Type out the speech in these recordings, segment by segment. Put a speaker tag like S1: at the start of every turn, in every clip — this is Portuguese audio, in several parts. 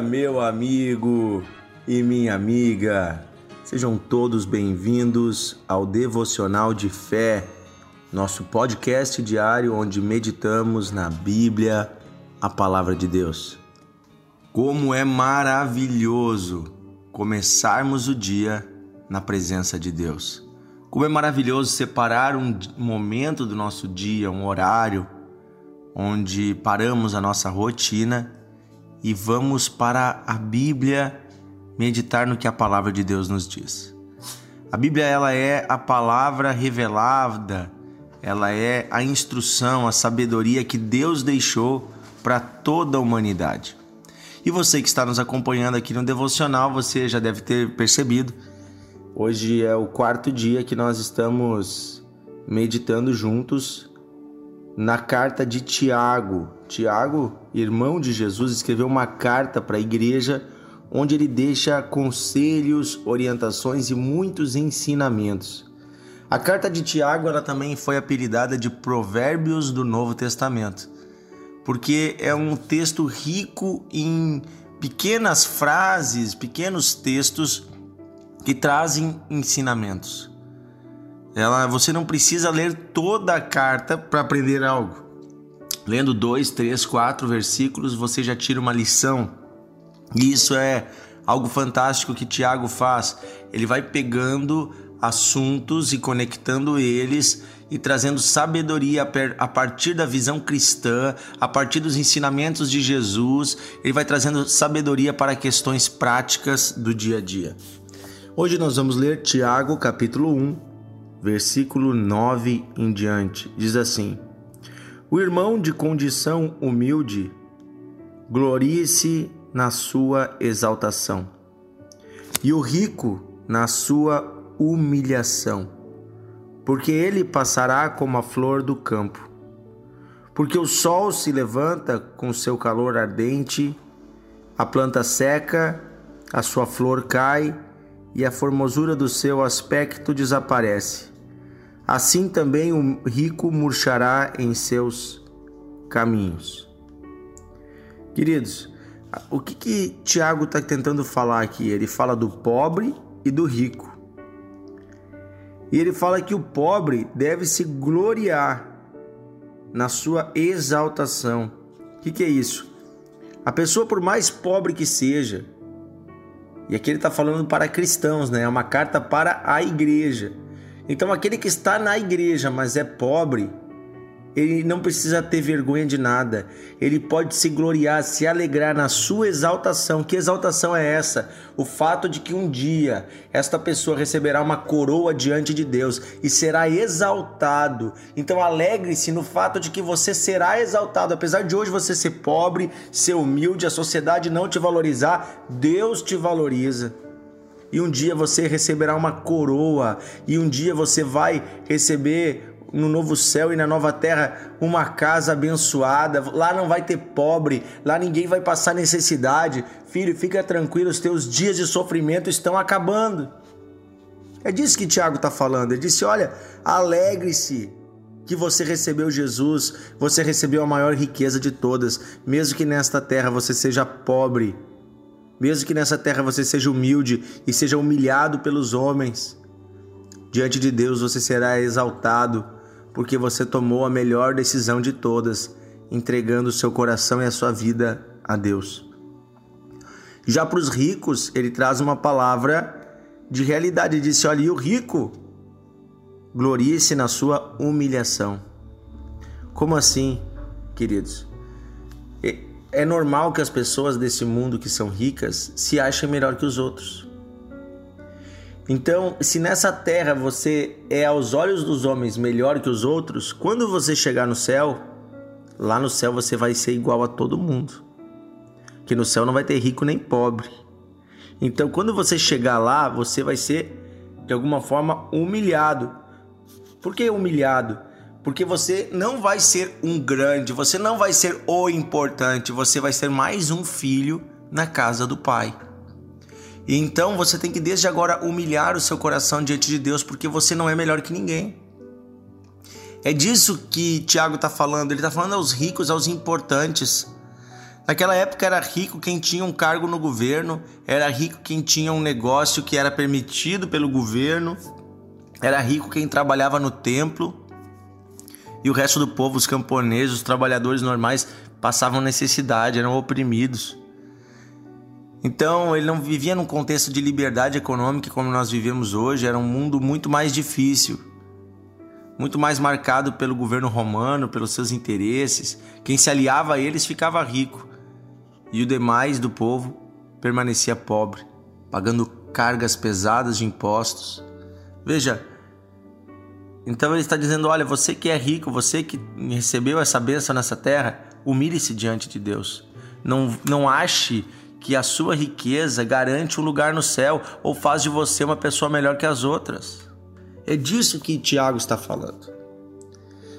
S1: meu amigo e minha amiga. Sejam todos bem-vindos ao Devocional de Fé, nosso podcast diário onde meditamos na Bíblia, a palavra de Deus. Como é maravilhoso começarmos o dia na presença de Deus. Como é maravilhoso separar um momento do nosso dia, um horário, onde paramos a nossa rotina e vamos para a Bíblia meditar no que a palavra de Deus nos diz. A Bíblia ela é a palavra revelada, ela é a instrução, a sabedoria que Deus deixou para toda a humanidade. E você que está nos acompanhando aqui no devocional, você já deve ter percebido. Hoje é o quarto dia que nós estamos meditando juntos na carta de Tiago. Tiago, irmão de Jesus, escreveu uma carta para a igreja onde ele deixa conselhos, orientações e muitos ensinamentos. A carta de Tiago ela também foi apelidada de Provérbios do Novo Testamento, porque é um texto rico em pequenas frases, pequenos textos que trazem ensinamentos. Ela, você não precisa ler toda a carta para aprender algo. Lendo dois, três, quatro versículos, você já tira uma lição. E isso é algo fantástico que Tiago faz. Ele vai pegando assuntos e conectando eles e trazendo sabedoria a partir da visão cristã, a partir dos ensinamentos de Jesus. Ele vai trazendo sabedoria para questões práticas do dia a dia. Hoje nós vamos ler Tiago, capítulo 1, versículo 9 em diante, diz assim: O irmão de condição humilde glorie-se na sua exaltação, e o rico na sua humilhação, porque ele passará como a flor do campo. Porque o sol se levanta com seu calor ardente, a planta seca, a sua flor cai e a formosura do seu aspecto desaparece assim também o rico murchará em seus caminhos. Queridos, o que, que Tiago está tentando falar aqui? Ele fala do pobre e do rico. E ele fala que o pobre deve se gloriar na sua exaltação. O que, que é isso? A pessoa, por mais pobre que seja, e aqui ele está falando para cristãos, né? É uma carta para a igreja. Então, aquele que está na igreja, mas é pobre, ele não precisa ter vergonha de nada. Ele pode se gloriar, se alegrar na sua exaltação. Que exaltação é essa? O fato de que um dia esta pessoa receberá uma coroa diante de Deus e será exaltado. Então alegre-se no fato de que você será exaltado. Apesar de hoje você ser pobre, ser humilde, a sociedade não te valorizar, Deus te valoriza e um dia você receberá uma coroa, e um dia você vai receber no novo céu e na nova terra uma casa abençoada. Lá não vai ter pobre, lá ninguém vai passar necessidade. Filho, fica tranquilo, os teus dias de sofrimento estão acabando. É disso que Tiago está falando. Ele disse: Olha, alegre-se que você recebeu Jesus, você recebeu a maior riqueza de todas, mesmo que nesta terra você seja pobre mesmo que nessa terra você seja humilde e seja humilhado pelos homens, diante de Deus você será exaltado, porque você tomou a melhor decisão de todas, entregando o seu coração e a sua vida a Deus. Já para os ricos, ele traz uma palavra de realidade. Ele disse: Olha, e o rico glorie-se na sua humilhação. Como assim, queridos? É normal que as pessoas desse mundo que são ricas se achem melhor que os outros. Então, se nessa terra você é aos olhos dos homens melhor que os outros, quando você chegar no céu, lá no céu você vai ser igual a todo mundo. Que no céu não vai ter rico nem pobre. Então, quando você chegar lá, você vai ser de alguma forma humilhado. Por que humilhado? Porque você não vai ser um grande, você não vai ser o importante, você vai ser mais um filho na casa do Pai. E então você tem que desde agora humilhar o seu coração diante de Deus, porque você não é melhor que ninguém. É disso que Tiago está falando. Ele está falando aos ricos, aos importantes. Naquela época era rico quem tinha um cargo no governo, era rico quem tinha um negócio que era permitido pelo governo, era rico quem trabalhava no templo. E o resto do povo, os camponeses, os trabalhadores normais, passavam necessidade, eram oprimidos. Então ele não vivia num contexto de liberdade econômica como nós vivemos hoje, era um mundo muito mais difícil, muito mais marcado pelo governo romano, pelos seus interesses. Quem se aliava a eles ficava rico e o demais do povo permanecia pobre, pagando cargas pesadas de impostos. Veja, então ele está dizendo: olha, você que é rico, você que recebeu essa bênção nessa terra, humilhe-se diante de Deus. Não, não ache que a sua riqueza garante um lugar no céu ou faz de você uma pessoa melhor que as outras. É disso que Tiago está falando.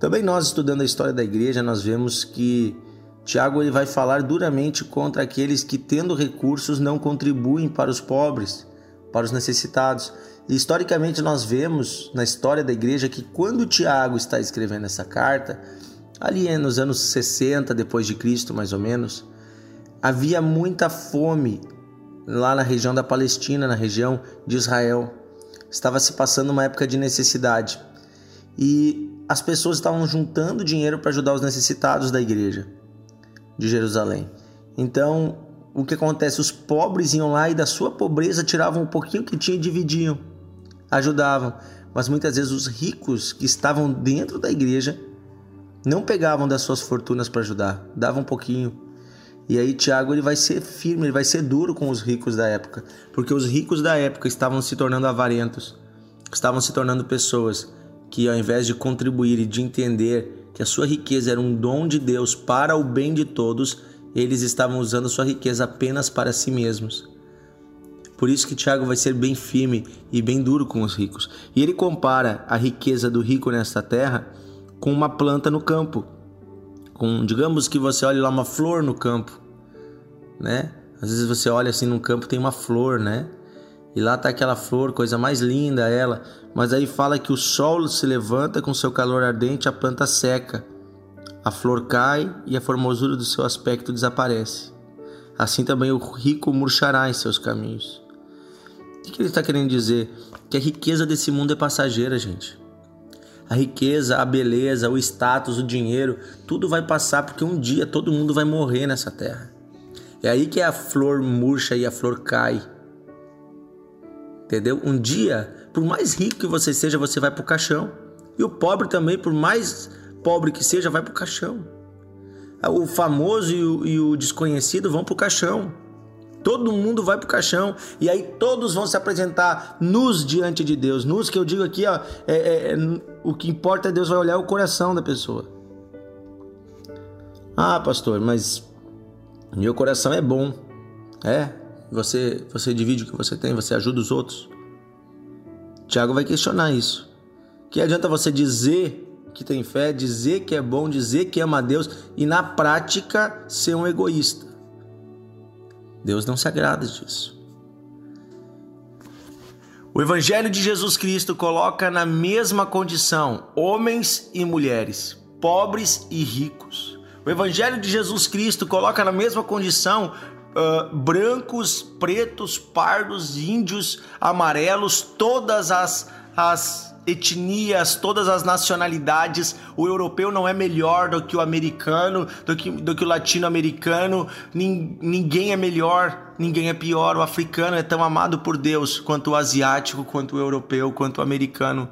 S1: Também nós estudando a história da igreja, nós vemos que Tiago ele vai falar duramente contra aqueles que tendo recursos não contribuem para os pobres, para os necessitados. E historicamente nós vemos na história da igreja que quando Tiago está escrevendo essa carta, ali nos anos 60 depois de Cristo, mais ou menos, havia muita fome lá na região da Palestina, na região de Israel. Estava se passando uma época de necessidade e as pessoas estavam juntando dinheiro para ajudar os necessitados da igreja de Jerusalém. Então, o que acontece? Os pobres iam lá e da sua pobreza tiravam um pouquinho que tinha e dividiam, ajudavam. Mas muitas vezes os ricos que estavam dentro da igreja não pegavam das suas fortunas para ajudar, davam um pouquinho, e aí Tiago ele vai ser firme, ele vai ser duro com os ricos da época, porque os ricos da época estavam se tornando avarentos, estavam se tornando pessoas que ao invés de contribuir e de entender que a sua riqueza era um dom de Deus para o bem de todos, eles estavam usando sua riqueza apenas para si mesmos. Por isso que Tiago vai ser bem firme e bem duro com os ricos. E ele compara a riqueza do rico nesta terra com uma planta no campo com, digamos que você olhe lá uma flor no campo, né? Às vezes você olha assim no campo tem uma flor, né? E lá tá aquela flor, coisa mais linda ela, mas aí fala que o sol se levanta com seu calor ardente, a planta seca. A flor cai e a formosura do seu aspecto desaparece. Assim também o rico murchará em seus caminhos. O que ele está querendo dizer? Que a riqueza desse mundo é passageira, gente. A riqueza, a beleza, o status, o dinheiro, tudo vai passar porque um dia todo mundo vai morrer nessa terra. É aí que a flor murcha e a flor cai. Entendeu? Um dia, por mais rico que você seja, você vai pro caixão. E o pobre também, por mais pobre que seja, vai pro caixão. O famoso e o, e o desconhecido vão pro caixão. Todo mundo vai pro caixão e aí todos vão se apresentar nus diante de Deus. Nus que eu digo aqui, ó, é, é, é, o que importa é Deus vai olhar o coração da pessoa. Ah, pastor, mas meu coração é bom. É? Você, você divide o que você tem, você ajuda os outros. Tiago vai questionar isso. Que adianta você dizer que tem fé, dizer que é bom, dizer que ama a Deus e na prática ser um egoísta? Deus não se agrada disso. O Evangelho de Jesus Cristo coloca na mesma condição homens e mulheres, pobres e ricos. O Evangelho de Jesus Cristo coloca na mesma condição uh, brancos, pretos, pardos, índios, amarelos, todas as, as etnias, todas as nacionalidades. O europeu não é melhor do que o americano, do que, do que o latino-americano. Ninguém é melhor, ninguém é pior. O africano é tão amado por Deus quanto o asiático, quanto o europeu, quanto o americano.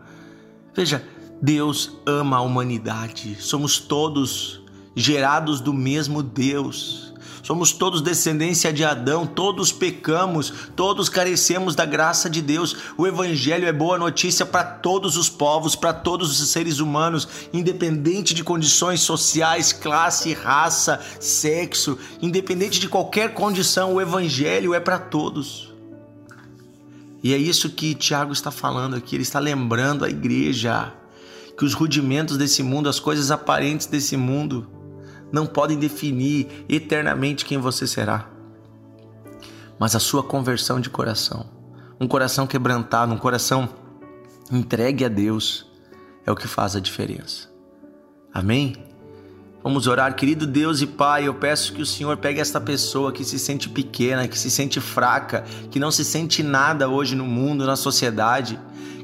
S1: Veja, Deus ama a humanidade. Somos todos gerados do mesmo Deus. Somos todos descendência de Adão, todos pecamos, todos carecemos da graça de Deus. O Evangelho é boa notícia para todos os povos, para todos os seres humanos, independente de condições sociais, classe, raça, sexo, independente de qualquer condição, o Evangelho é para todos. E é isso que Tiago está falando aqui, ele está lembrando a igreja que os rudimentos desse mundo, as coisas aparentes desse mundo, não podem definir eternamente quem você será. Mas a sua conversão de coração, um coração quebrantado, um coração entregue a Deus, é o que faz a diferença. Amém? Vamos orar, querido Deus e Pai. Eu peço que o Senhor pegue esta pessoa que se sente pequena, que se sente fraca, que não se sente nada hoje no mundo, na sociedade.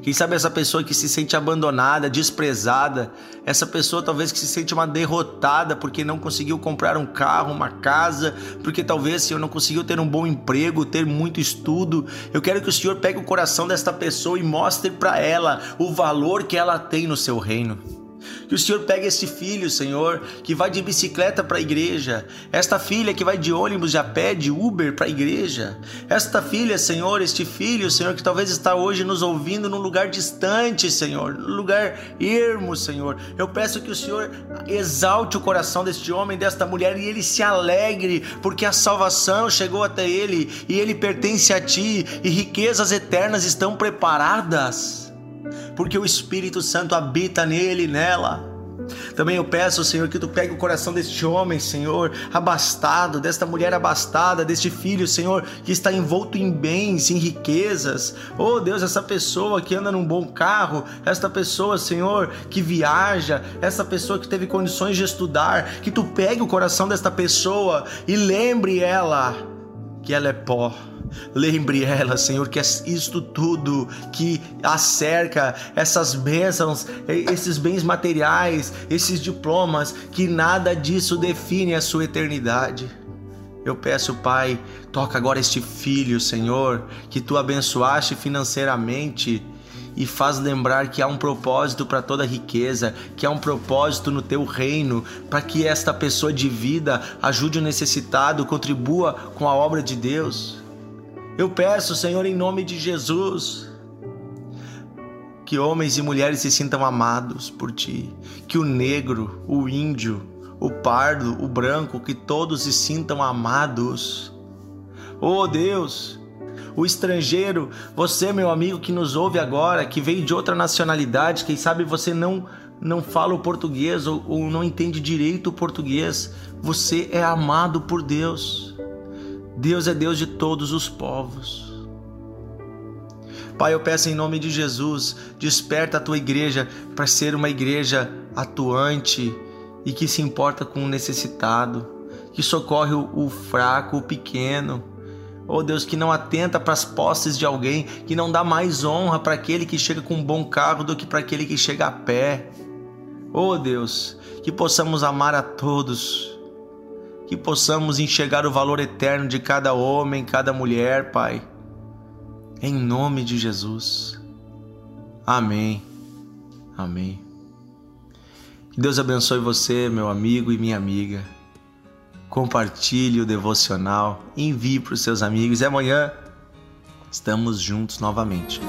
S1: Quem sabe essa pessoa que se sente abandonada, desprezada, essa pessoa talvez que se sente uma derrotada porque não conseguiu comprar um carro, uma casa, porque talvez Senhor não conseguiu ter um bom emprego, ter muito estudo. Eu quero que o Senhor pegue o coração desta pessoa e mostre para ela o valor que ela tem no seu reino. Que o Senhor pegue esse filho, Senhor, que vai de bicicleta para a igreja. Esta filha que vai de ônibus, de a pé, de Uber para a igreja. Esta filha, Senhor, este filho, Senhor, que talvez está hoje nos ouvindo num lugar distante, Senhor, num lugar ermo, Senhor. Eu peço que o Senhor exalte o coração deste homem, desta mulher e ele se alegre, porque a salvação chegou até ele e ele pertence a ti e riquezas eternas estão preparadas porque o Espírito Santo habita nele e nela. Também eu peço, Senhor, que tu pegue o coração deste homem, Senhor, abastado, desta mulher abastada, deste filho, Senhor, que está envolto em bens, em riquezas. Oh, Deus, essa pessoa que anda num bom carro, esta pessoa, Senhor, que viaja, essa pessoa que teve condições de estudar, que tu pegue o coração desta pessoa e lembre ela que ela é pó Lembre ela, Senhor, que é isto tudo que a cerca, essas bênçãos, esses bens materiais, esses diplomas, que nada disso define a sua eternidade. Eu peço, Pai, toca agora este filho, Senhor, que tu abençoaste financeiramente e faz lembrar que há um propósito para toda riqueza, que há um propósito no teu reino, para que esta pessoa de vida ajude o necessitado, contribua com a obra de Deus. Eu peço, Senhor, em nome de Jesus, que homens e mulheres se sintam amados por ti, que o negro, o índio, o pardo, o branco, que todos se sintam amados. Oh Deus, o estrangeiro, você, meu amigo que nos ouve agora, que veio de outra nacionalidade, quem sabe você não não fala o português ou, ou não entende direito o português, você é amado por Deus. Deus é Deus de todos os povos. Pai, eu peço em nome de Jesus, desperta a tua igreja para ser uma igreja atuante e que se importa com o necessitado, que socorre o, fraco, o pequeno. Oh Deus, que não atenta para as posses de alguém, que não dá mais honra para aquele que chega com um bom carro do que para aquele que chega a pé. Oh Deus, que possamos amar a todos que possamos enxergar o valor eterno de cada homem, cada mulher, Pai. Em nome de Jesus. Amém. Amém. Que Deus abençoe você, meu amigo e minha amiga. Compartilhe o devocional, envie para os seus amigos e amanhã estamos juntos novamente.